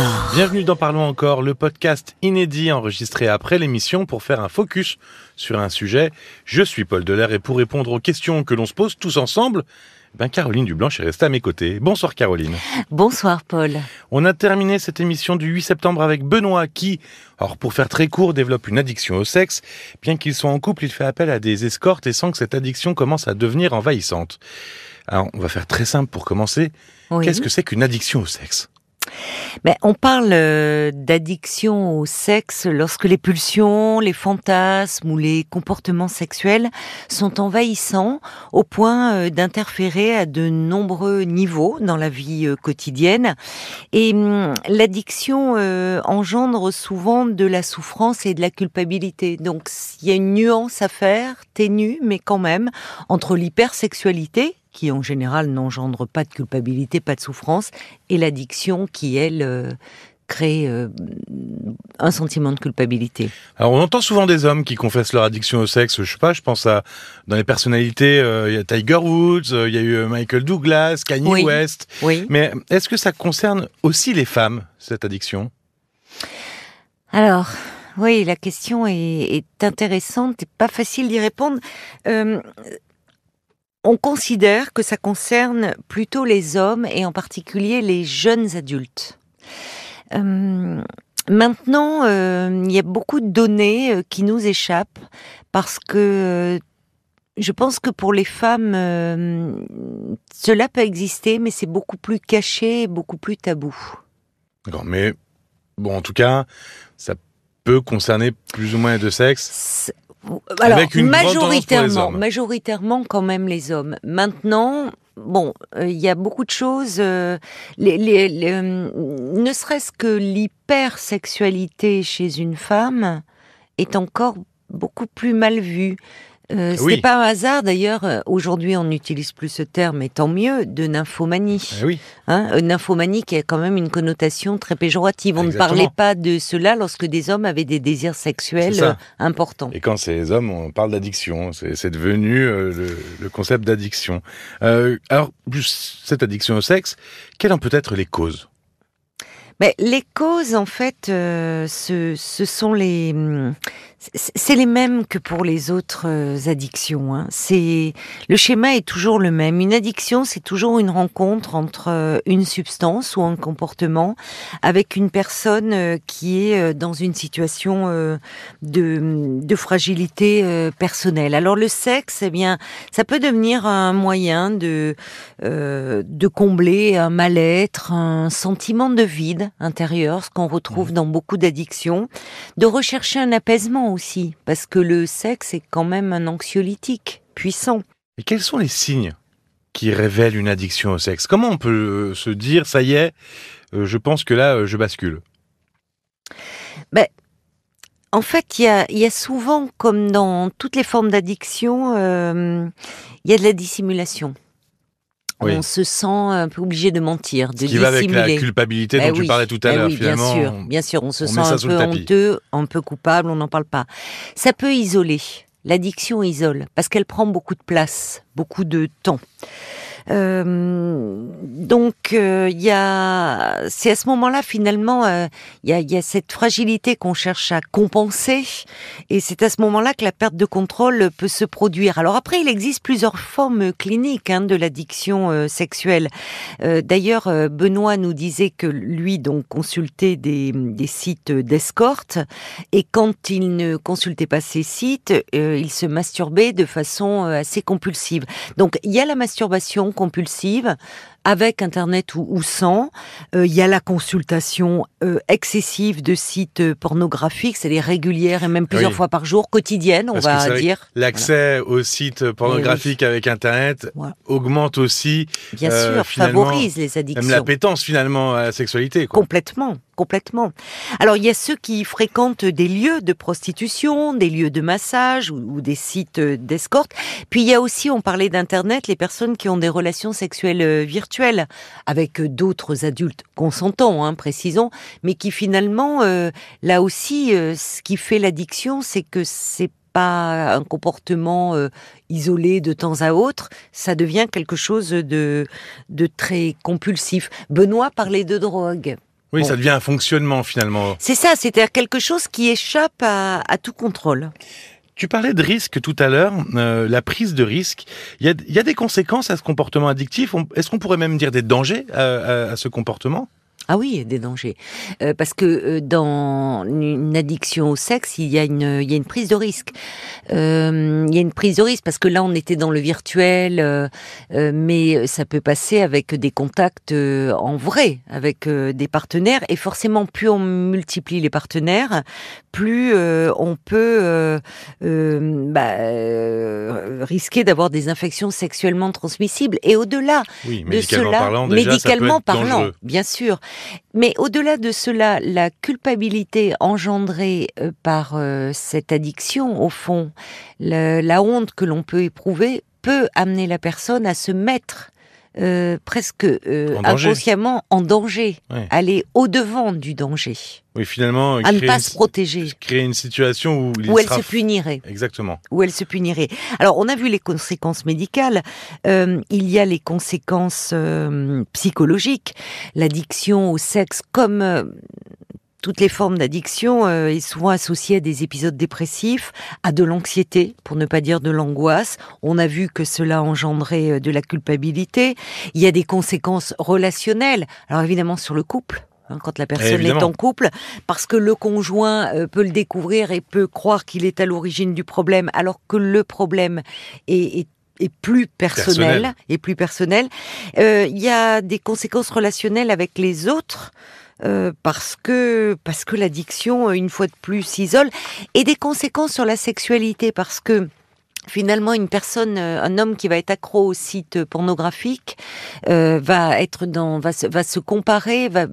encore. Bienvenue dans Parlons encore, le podcast inédit enregistré après l'émission pour faire un focus sur un sujet. Je suis Paul Delair et pour répondre aux questions que l'on se pose tous ensemble, ben Caroline Dublanche est restée à mes côtés. Bonsoir Caroline. Bonsoir Paul. On a terminé cette émission du 8 septembre avec Benoît qui, alors pour faire très court, développe une addiction au sexe. Bien qu'il soit en couple, il fait appel à des escortes et sent que cette addiction commence à devenir envahissante. Alors on va faire très simple pour commencer. Oui. Qu'est-ce que c'est qu'une addiction au sexe? Ben, on parle euh, d'addiction au sexe lorsque les pulsions, les fantasmes ou les comportements sexuels sont envahissants au point euh, d'interférer à de nombreux niveaux dans la vie euh, quotidienne. Et hum, l'addiction engendre souvent de la souffrance et de la culpabilité. Donc il y a une nuance à faire, ténue, mais quand même, entre l'hypersexualité qui en général n'engendre pas de culpabilité, pas de souffrance, et l'addiction qui, elle, euh, crée euh, un sentiment de culpabilité. Alors on entend souvent des hommes qui confessent leur addiction au sexe. Je sais pas, je pense à dans les personnalités, euh, il y a Tiger Woods, euh, il y a eu Michael Douglas, Kanye Oui. West. Oui. Mais est-ce que ça concerne aussi les femmes cette addiction? Alors, oui, la question est, est intéressante et pas facile d'y répondre. On considère que ça concerne plutôt les hommes et en particulier les jeunes adultes. Euh, maintenant, euh, il y a beaucoup de données euh, qui nous échappent parce que je pense que pour les femmes, euh, cela peut exister, mais c'est beaucoup plus caché, et beaucoup plus tabou. D'accord, mais bon, en tout cas, ça peut concerner plus ou moins les deux sexes. Alors, Avec une majoritairement, majoritairement quand même les hommes. Maintenant, bon, euh, il y a beaucoup de choses. euh, les, les- les, euh, ne serait-ce que l'hypersexualité chez une femme est encore beaucoup plus mal vue. Euh, Oui. C'est pas un hasard d'ailleurs. euh, Aujourd'hui, on n'utilise plus ce terme, et tant mieux, de nymphomanie. Eh oui, Hein, une nymphomanie qui a quand même une connotation très péjorative. On Exactement. ne parlait pas de cela lorsque des hommes avaient des désirs sexuels euh, importants. et quand c'est les hommes, on parle d'addiction. C'est devenu euh, le, le concept d'addiction. Euh, alors, cette addiction au sexe, quelles en peut être les causes? Mais les causes, en fait, euh, ce, ce sont les, hum, c'est les mêmes que pour les autres euh, addictions. Hein. C'est le schéma est toujours le même. Une addiction, c'est toujours une rencontre entre euh, une substance ou un comportement avec une personne euh, qui est dans une situation de, de fragilité personnelle. Alors le sexe, eh bien, ça peut devenir un moyen de euh, de combler un mal-être, un sentiment de vide intérieur, ce qu'on retrouve dans beaucoup d'addictions, de rechercher un apaisement aussi, parce que le sexe est quand même un anxiolytique puissant. Et quels sont les signes qui révèlent une addiction au sexe? Comment on peut euh, se dire, ça y est, euh, je pense que là, euh, je bascule? En fait, il y a, il y a souvent, comme dans toutes les formes d'addiction, euh, il y a de la dissimulation. Oui. On se sent un peu obligé de mentir, de Ce qui va avec la dissimuler. culpabilité Ben dont tu oui, parlais tout à ben l'heure, oui, finalement. Bien sûr, bien sûr, on se on sent un peu honteux, un peu coupable, on n'en parle pas. Ça peut isoler. L'addiction isole parce qu'elle prend beaucoup de place, beaucoup de temps. Euh, donc euh, il y a, c'est à ce moment-là finalement, euh, il y, a, y a cette fragilité qu'on cherche à compenser, et c'est à ce moment-là que la perte de contrôle peut se produire. Alors après, il existe plusieurs formes cliniques hein, de l'addiction sexuelle. D'ailleurs, Benoît nous disait que lui donc consultait des, des sites d'escorte, et quand il ne consultait pas ces sites, il se masturbait de façon assez compulsive. Donc il y a la masturbation compulsive avec Internet ou, ou sans. Euh, Il y a la consultation euh, excessive de sites euh, pornographiques, c'est-à-dire régulières et même plusieurs Oui. fois par jour, quotidienne, on Parce va dire. L'accès aux sites pornographiques avec Internet Voilà. augmente aussi Bien sûr, favorise les addictions. même l'appétence finalement à la sexualité. Quoi. Complètement, complètement. Alors il y a ceux qui fréquentent des lieux de prostitution, des lieux de massage ou, ou des sites d'escorte. Puis il y a aussi, on parlait d'internet, les personnes qui ont des relations sexuelles euh, virtuelles avec euh, d'autres adultes consentants, hein, précisons, mais qui finalement, euh, là aussi, euh, ce qui fait l'addiction, c'est que c'est pas un comportement euh, isolé de temps à autre, ça devient quelque chose de, de très compulsif. Benoît parlait de drogue. Oui, Bon. ça devient un fonctionnement finalement. C'est ça, c'est-à-dire quelque chose qui échappe à, à tout contrôle. Tu parlais de risque tout à l'heure, euh, la prise de risque. Il y a, y a des conséquences à ce comportement addictif? Est-ce qu'on pourrait même dire des dangers à ce comportement? Ah oui, il y a des dangers. Euh, parce que euh, dans une addiction au sexe, il y a une, il y a une prise de risque. Euh, il y a une prise de risque parce que là, on était dans le virtuel, euh, euh, mais ça peut passer avec des contacts euh, en vrai, avec euh, des partenaires. Et forcément, plus on multiplie les partenaires, plus euh, on peut bah, euh, risquer d'avoir des infections sexuellement transmissibles. Et au-delà, Oui, de médicalement cela, parlant, déjà, médicalement parlant, dangereux. bien sûr. Mais au-delà de cela, la culpabilité engendrée euh, par euh, cette addiction, au fond, la honte que l'on peut éprouver peut amener la personne à se mettre euh, presque euh, En inconsciemment en danger, Ouais. aller au-devant du danger, Oui, finalement, à ne pas une, se protéger, créer une situation où il où elle se punirait Exactement. où elle se punirait. Alors, on a vu les conséquences médicales. Euh, il y a les conséquences euh, psychologiques. L'addiction au sexe, comme euh, toutes les formes d'addiction, euh, est souvent associée à des épisodes dépressifs, à de l'anxiété, pour ne pas dire de l'angoisse. On a vu que cela engendrait euh, de la culpabilité. Il y a des conséquences relationnelles. Alors, évidemment, sur le couple. hein, Quand la personne est en couple, parce que le conjoint euh, peut le découvrir et peut croire qu'il est à l'origine du problème, alors que le problème est, est- est plus personnel, Personnel. et plus personnel. Euh, Il y a des conséquences relationnelles avec les autres. Euh, parce que parce que l'addiction une fois de plus s'isole et des conséquences sur la sexualité. Parce que finalement une personne euh, un homme qui va être accro au site pornographique euh, va être dans va se, va se comparer va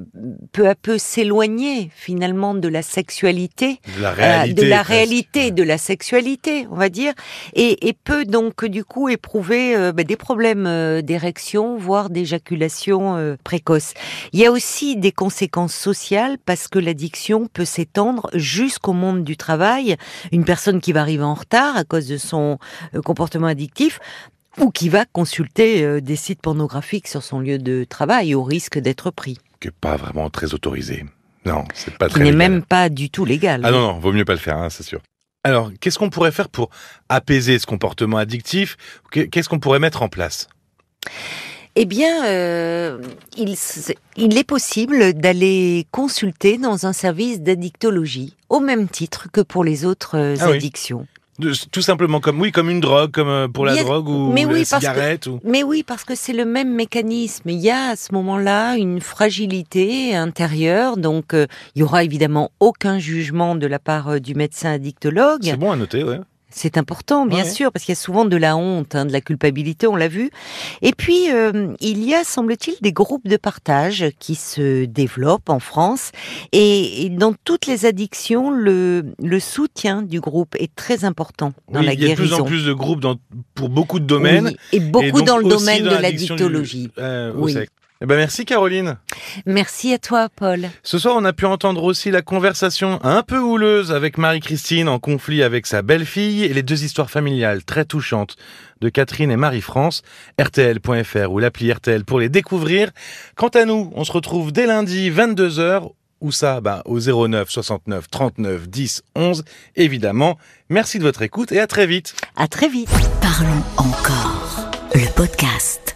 peu à peu s'éloigner finalement de la sexualité De la euh, réalité. de la réalité, de la sexualité, on va dire, et, et peut donc du coup éprouver euh, bah, des problèmes euh, d'érection, voire d'éjaculation euh, précoce. Il y a aussi des conséquences sociales parce que l'addiction peut s'étendre jusqu'au monde du travail. Une personne qui va arriver en retard à cause de son euh, comportement addictif ou qui va consulter euh, des sites pornographiques sur son lieu de travail au risque d'être pris, Qui est pas vraiment très autorisé. Non, c'est pas qui très n'est légal. même pas du tout légal. Ah non, non, vaut mieux pas le faire, hein, c'est sûr. Alors, qu'est-ce qu'on pourrait faire pour apaiser ce comportement addictif Qu'est- Qu'est-ce qu'on pourrait mettre en place? Eh bien, euh, il, il est possible d'aller consulter dans un service d'addictologie, au même titre que pour les autres Ah oui. De- Tout simplement comme oui, comme une drogue, comme euh, pour la a- drogue ou mais la oui, que- cigarette ou. Mais oui, parce que c'est le même mécanisme. Il y a à ce moment-là une fragilité intérieure, donc euh, il y aura évidemment aucun jugement de la part euh, du médecin addictologue. C'est bon à noter, ouais. C'est important, bien Ouais. sûr, parce qu'il y a souvent de la honte, hein, de la culpabilité, on l'a vu. Et puis, euh, il y a, semble-t-il, des groupes de partage qui se développent en France. Et, et dans toutes les addictions, le, le soutien du groupe est très important dans Oui, la il y a de plus guérison. en plus de groupes dans, pour beaucoup de domaines. Oui, et beaucoup Et dans le domaine dans de du- l'addictologie. euh, Oui. sexe. Eh ben merci Caroline. Merci à toi, Paul. Ce soir, on a pu entendre aussi la conversation un peu houleuse avec Marie-Christine en conflit avec sa belle-fille et les deux histoires familiales très touchantes de Catherine et Marie-France. RTL.fr ou l'appli RTL pour les découvrir. Quant à nous, on se retrouve dès lundi 22h. Où ça bah, Au 09 69 39 10 11, évidemment. Merci de votre écoute et à très vite. À très vite. Parlons encore. Le podcast.